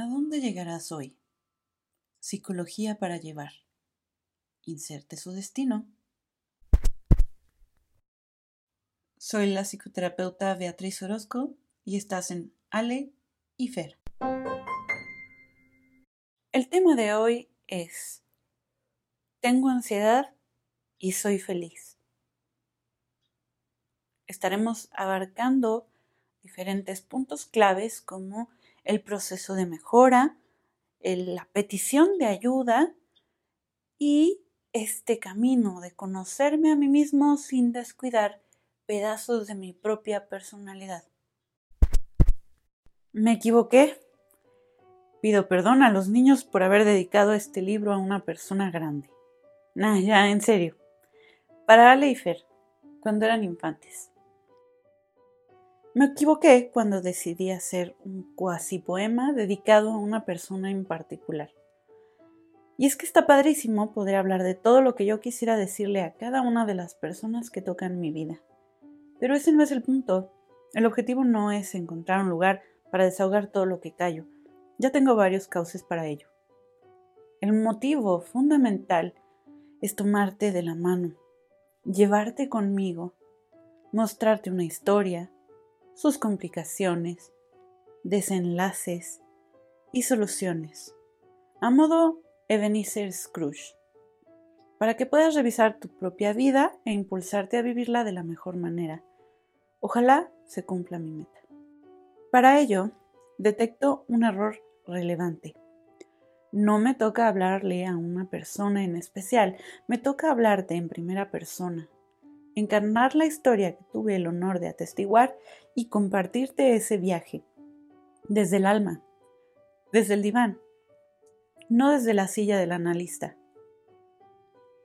¿A dónde llegarás hoy? Psicología para llevar. Inserte su destino. Soy la psicoterapeuta Beatriz Orozco y estás en Ale y Fer. El tema de hoy es Tengo ansiedad y soy feliz. Estaremos abarcando diferentes puntos claves como el proceso de mejora, la petición de ayuda y este camino de conocerme a mí mismo sin descuidar pedazos de mi propia personalidad. Me equivoqué. Pido perdón a los niños por haber dedicado este libro a una persona grande. Nah, ya, en serio. Para Ale y Fer, cuando eran infantes. Me equivoqué cuando decidí hacer un cuasi poema dedicado a una persona en particular. Y es que está padrísimo poder hablar de todo lo que yo quisiera decirle a cada una de las personas que tocan mi vida. Pero ese no es el punto. El objetivo no es encontrar un lugar para desahogar todo lo que callo. Ya tengo varios cauces para ello. El motivo fundamental es tomarte de la mano, llevarte conmigo, mostrarte una historia, sus complicaciones, desenlaces y soluciones, a modo Ebenezer Scrooge, para que puedas revisar tu propia vida e impulsarte a vivirla de la mejor manera. Ojalá se cumpla mi meta. Para ello, detecto un error relevante. No me toca hablarle a una persona en especial, me toca hablarte en primera persona, encarnar la historia que tuve el honor de atestiguar y compartirte ese viaje desde el alma, desde el diván, no desde la silla del analista.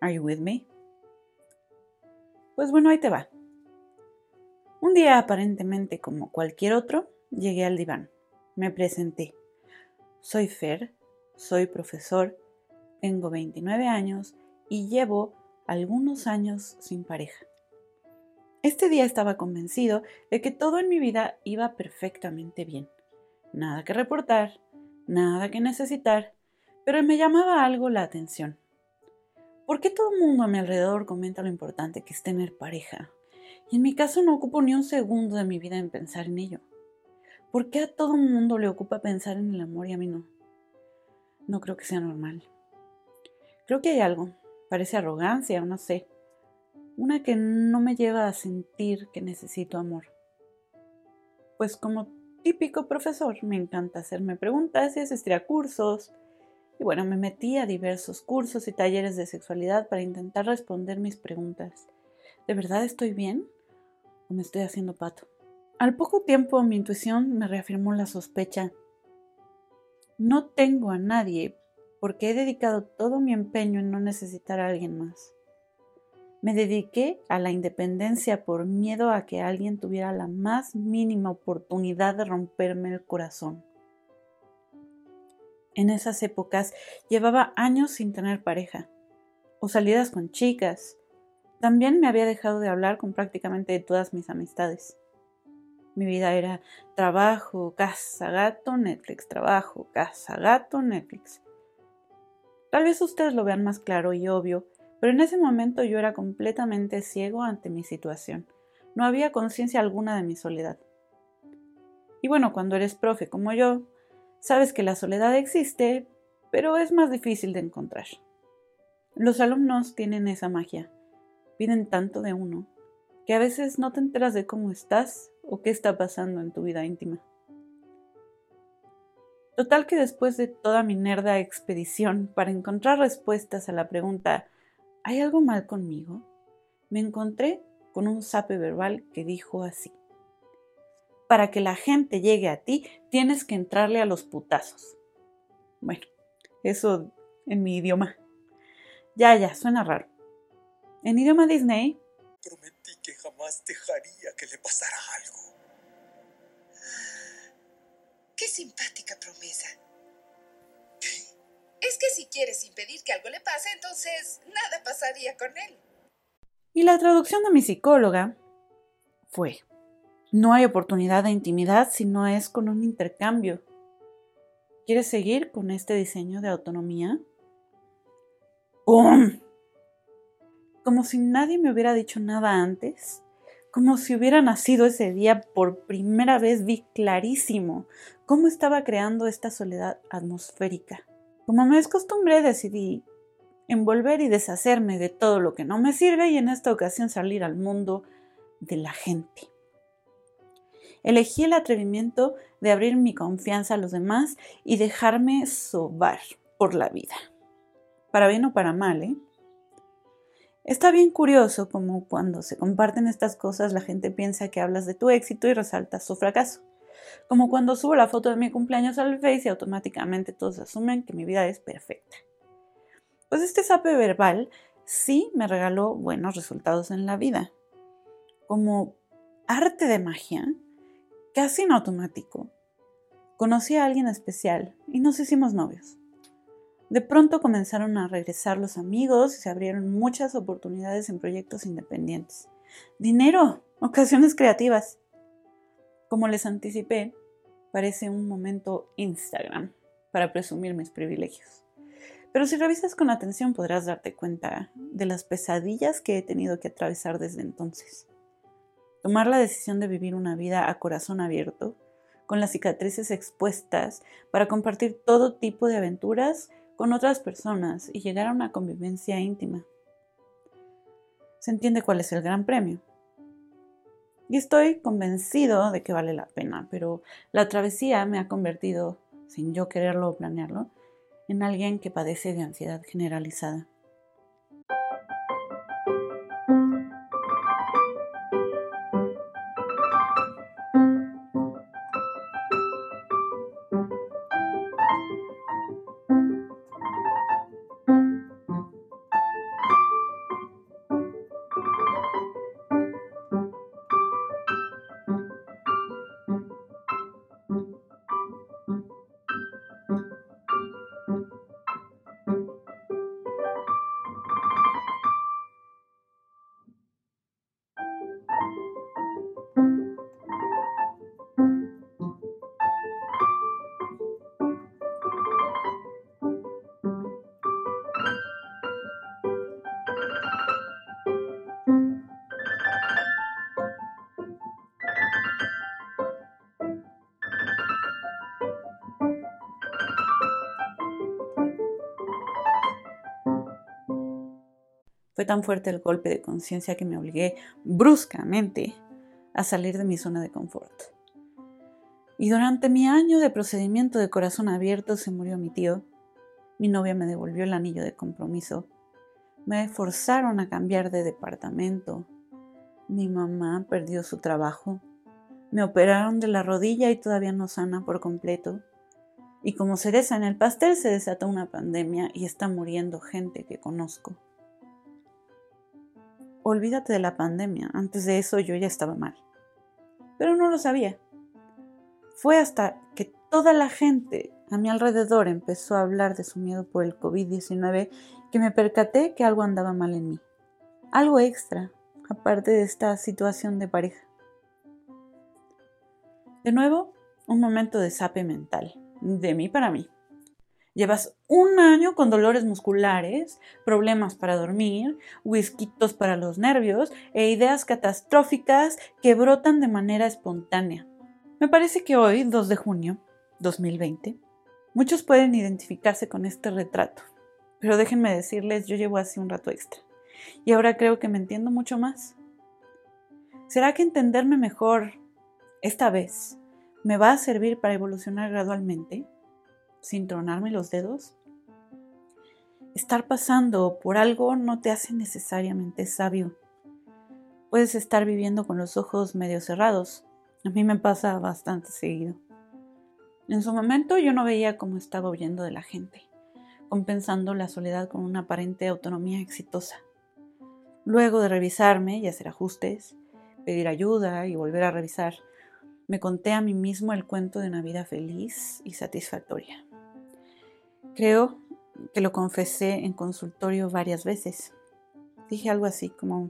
Are you with me? Pues bueno, ahí te va. Un día aparentemente como cualquier otro, llegué al diván. Me presenté. Soy Fer, soy profesor, tengo 29 años y llevo algunos años sin pareja. Este día estaba convencido de que todo en mi vida iba perfectamente bien. Nada que reportar, nada que necesitar, pero me llamaba algo la atención. ¿Por qué todo el mundo a mi alrededor comenta lo importante que es tener pareja? Y en mi caso no ocupo ni un segundo de mi vida en pensar en ello. ¿Por qué a todo el mundo le ocupa pensar en el amor y a mí no? No creo que sea normal. Creo que hay algo. Parece arrogancia, no sé una que no me lleva a sentir que necesito amor. Pues como típico profesor me encanta hacerme preguntas y asistir a cursos. Y bueno, me metí a diversos cursos y talleres de sexualidad para intentar responder mis preguntas. ¿De verdad estoy bien? ¿O me estoy haciendo pato? Al poco tiempo mi intuición me reafirmó la sospecha. No tengo a nadie porque he dedicado todo mi empeño en no necesitar a alguien más. Me dediqué a la independencia por miedo a que alguien tuviera la más mínima oportunidad de romperme el corazón. En esas épocas llevaba años sin tener pareja o salidas con chicas. También me había dejado de hablar con prácticamente todas mis amistades. Mi vida era trabajo, casa, gato, Netflix, trabajo, casa, gato, Netflix. Tal vez ustedes lo vean más claro y obvio pero en ese momento yo era completamente ciego ante mi situación. No había conciencia alguna de mi soledad. Y bueno, cuando eres profe como yo, sabes que la soledad existe, pero es más difícil de encontrar. Los alumnos tienen esa magia. Piden tanto de uno que a veces no te enteras de cómo estás o qué está pasando en tu vida íntima. Total que después de toda mi nerda expedición para encontrar respuestas a la pregunta ¿Hay algo mal conmigo? Me encontré con un sape verbal que dijo así. Para que la gente llegue a ti, tienes que entrarle a los putazos. Bueno, eso en mi idioma. Ya, ya, suena raro. En idioma Disney. Prometí que jamás dejaría que le pasara algo. Qué simpática promesa. Es que si quieres impedir que algo le pase, entonces nada pasaría con él. Y la traducción de mi psicóloga fue, no hay oportunidad de intimidad si no es con un intercambio. ¿Quieres seguir con este diseño de autonomía? ¡Pum! Como si nadie me hubiera dicho nada antes, como si hubiera nacido ese día por primera vez vi clarísimo cómo estaba creando esta soledad atmosférica. Como me es costumbre, decidí envolver y deshacerme de todo lo que no me sirve y en esta ocasión salir al mundo de la gente. Elegí el atrevimiento de abrir mi confianza a los demás y dejarme sobar por la vida. Para bien o para mal, ¿eh? Está bien curioso como cuando se comparten estas cosas la gente piensa que hablas de tu éxito y resaltas su fracaso. Como cuando subo la foto de mi cumpleaños al Face y automáticamente todos asumen que mi vida es perfecta. Pues este sape verbal sí me regaló buenos resultados en la vida. Como arte de magia, casi en automático, conocí a alguien especial y nos hicimos novios. De pronto comenzaron a regresar los amigos y se abrieron muchas oportunidades en proyectos independientes. Dinero, ocasiones creativas. Como les anticipé, parece un momento Instagram para presumir mis privilegios. Pero si revisas con atención podrás darte cuenta de las pesadillas que he tenido que atravesar desde entonces. Tomar la decisión de vivir una vida a corazón abierto, con las cicatrices expuestas, para compartir todo tipo de aventuras con otras personas y llegar a una convivencia íntima. Se entiende cuál es el gran premio. Y estoy convencido de que vale la pena, pero la travesía me ha convertido, sin yo quererlo o planearlo, en alguien que padece de ansiedad generalizada. Fue tan fuerte el golpe de conciencia que me obligué bruscamente a salir de mi zona de confort. Y durante mi año de procedimiento de corazón abierto se murió mi tío. Mi novia me devolvió el anillo de compromiso. Me forzaron a cambiar de departamento. Mi mamá perdió su trabajo. Me operaron de la rodilla y todavía no sana por completo. Y como cereza en el pastel se desató una pandemia y está muriendo gente que conozco olvídate de la pandemia, antes de eso yo ya estaba mal. Pero no lo sabía. Fue hasta que toda la gente a mi alrededor empezó a hablar de su miedo por el COVID-19 que me percaté que algo andaba mal en mí. Algo extra, aparte de esta situación de pareja. De nuevo, un momento de sape mental, de mí para mí. Llevas un año con dolores musculares, problemas para dormir, whiskitos para los nervios e ideas catastróficas que brotan de manera espontánea. Me parece que hoy, 2 de junio 2020, muchos pueden identificarse con este retrato. Pero déjenme decirles, yo llevo así un rato extra. Y ahora creo que me entiendo mucho más. ¿Será que entenderme mejor esta vez me va a servir para evolucionar gradualmente? Sin tronarme los dedos? Estar pasando por algo no te hace necesariamente sabio. Puedes estar viviendo con los ojos medio cerrados. A mí me pasa bastante seguido. En su momento yo no veía cómo estaba huyendo de la gente, compensando la soledad con una aparente autonomía exitosa. Luego de revisarme y hacer ajustes, pedir ayuda y volver a revisar, me conté a mí mismo el cuento de una vida feliz y satisfactoria. Creo que lo confesé en consultorio varias veces. Dije algo así como,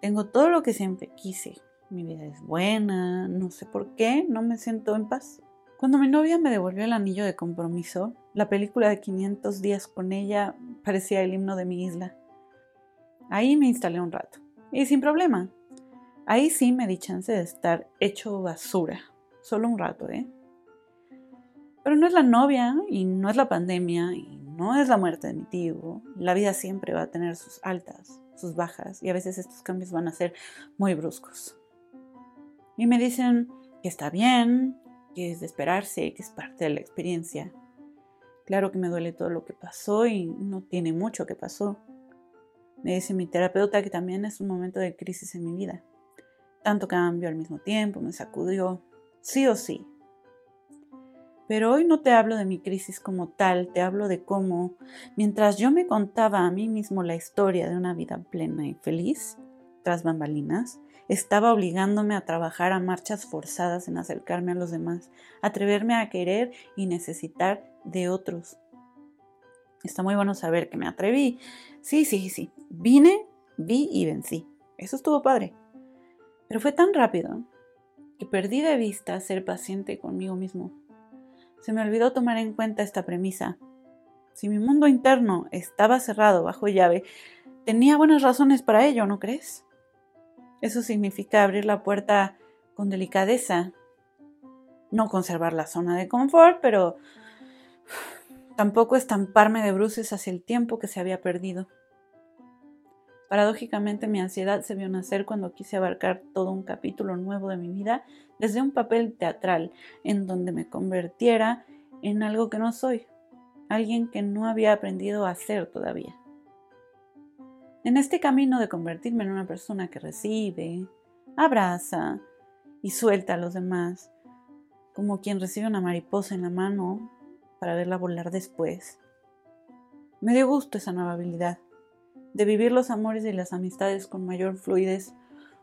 tengo todo lo que siempre quise, mi vida es buena, no sé por qué, no me siento en paz. Cuando mi novia me devolvió el anillo de compromiso, la película de 500 días con ella parecía el himno de mi isla. Ahí me instalé un rato. Y sin problema. Ahí sí me di chance de estar hecho basura. Solo un rato, ¿eh? Pero no es la novia, y no es la pandemia, y no es la muerte de mi tío. La vida siempre va a tener sus altas, sus bajas, y a veces estos cambios van a ser muy bruscos. Y me dicen que está bien, que es de esperarse, que es parte de la experiencia. Claro que me duele todo lo que pasó y no tiene mucho que pasó. Me dice mi terapeuta que también es un momento de crisis en mi vida. Tanto cambio al mismo tiempo, me sacudió, sí o sí. Pero hoy no te hablo de mi crisis como tal, te hablo de cómo, mientras yo me contaba a mí mismo la historia de una vida plena y feliz, tras bambalinas, estaba obligándome a trabajar a marchas forzadas en acercarme a los demás, atreverme a querer y necesitar de otros. Está muy bueno saber que me atreví. Sí, sí, sí. Vine, vi y vencí. Eso estuvo padre. Pero fue tan rápido que perdí de vista ser paciente conmigo mismo. Se me olvidó tomar en cuenta esta premisa. Si mi mundo interno estaba cerrado bajo llave, tenía buenas razones para ello, ¿no crees? Eso significa abrir la puerta con delicadeza. No conservar la zona de confort, pero tampoco estamparme de bruces hacia el tiempo que se había perdido. Paradójicamente mi ansiedad se vio nacer cuando quise abarcar todo un capítulo nuevo de mi vida desde un papel teatral en donde me convirtiera en algo que no soy, alguien que no había aprendido a ser todavía. En este camino de convertirme en una persona que recibe, abraza y suelta a los demás, como quien recibe una mariposa en la mano para verla volar después. Me dio gusto esa nueva habilidad, de vivir los amores y las amistades con mayor fluidez,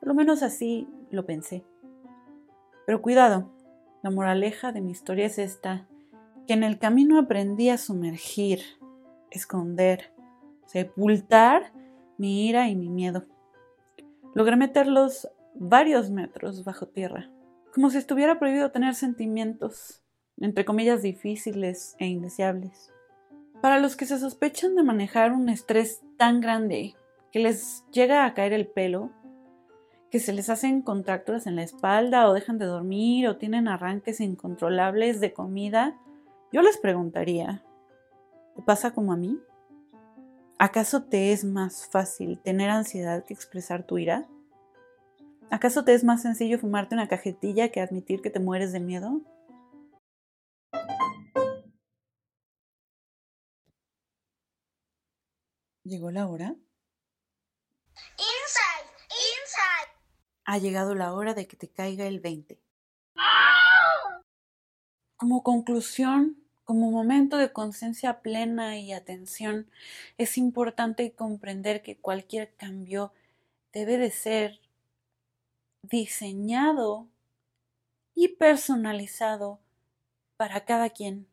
por lo menos así lo pensé. Pero cuidado, la moraleja de mi historia es esta, que en el camino aprendí a sumergir, esconder, sepultar mi ira y mi miedo. Logré meterlos varios metros bajo tierra, como si estuviera prohibido tener sentimientos, entre comillas, difíciles e indeseables. Para los que se sospechan de manejar un estrés tan grande que les llega a caer el pelo, que se les hacen contracturas en la espalda o dejan de dormir o tienen arranques incontrolables de comida, yo les preguntaría, ¿te pasa como a mí? ¿Acaso te es más fácil tener ansiedad que expresar tu ira? ¿Acaso te es más sencillo fumarte una cajetilla que admitir que te mueres de miedo? ¿Llegó la hora? Inside, inside. Ha llegado la hora de que te caiga el 20. Como conclusión, como momento de conciencia plena y atención, es importante comprender que cualquier cambio debe de ser diseñado y personalizado para cada quien.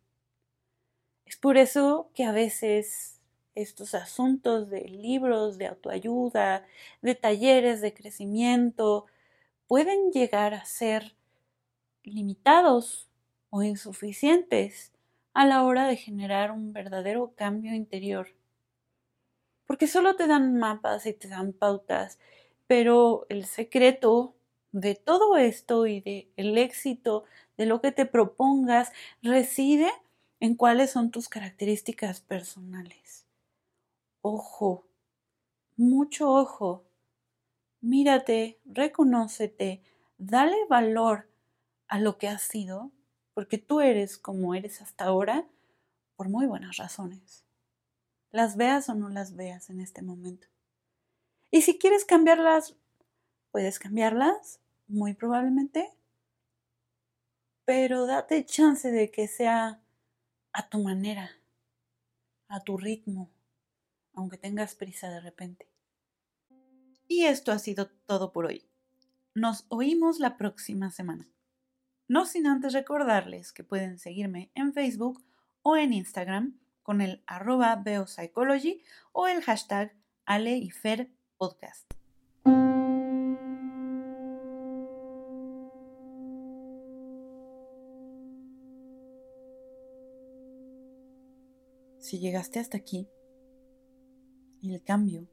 Es por eso que a veces estos asuntos de libros, de autoayuda, de talleres de crecimiento, pueden llegar a ser limitados o insuficientes a la hora de generar un verdadero cambio interior. Porque solo te dan mapas y te dan pautas, pero el secreto de todo esto y de éxito de lo que te propongas reside en cuáles son tus características personales. Ojo, mucho ojo. Mírate, reconócete, dale valor a lo que has sido porque tú eres como eres hasta ahora por muy buenas razones. Las veas o no las veas en este momento. Y si quieres cambiarlas, puedes cambiarlas, muy probablemente, pero date chance de que sea a tu manera, a tu ritmo, aunque tengas prisa de repente. Y esto ha sido todo por hoy. Nos oímos la próxima semana. No sin antes recordarles que pueden seguirme en Facebook o en Instagram con el arroba beopsychology o el hashtag Ale y Fer Podcast. Si llegaste hasta aquí, el cambio,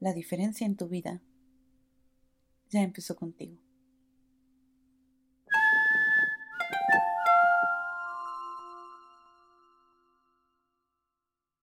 la diferencia en tu vida ya empezó contigo.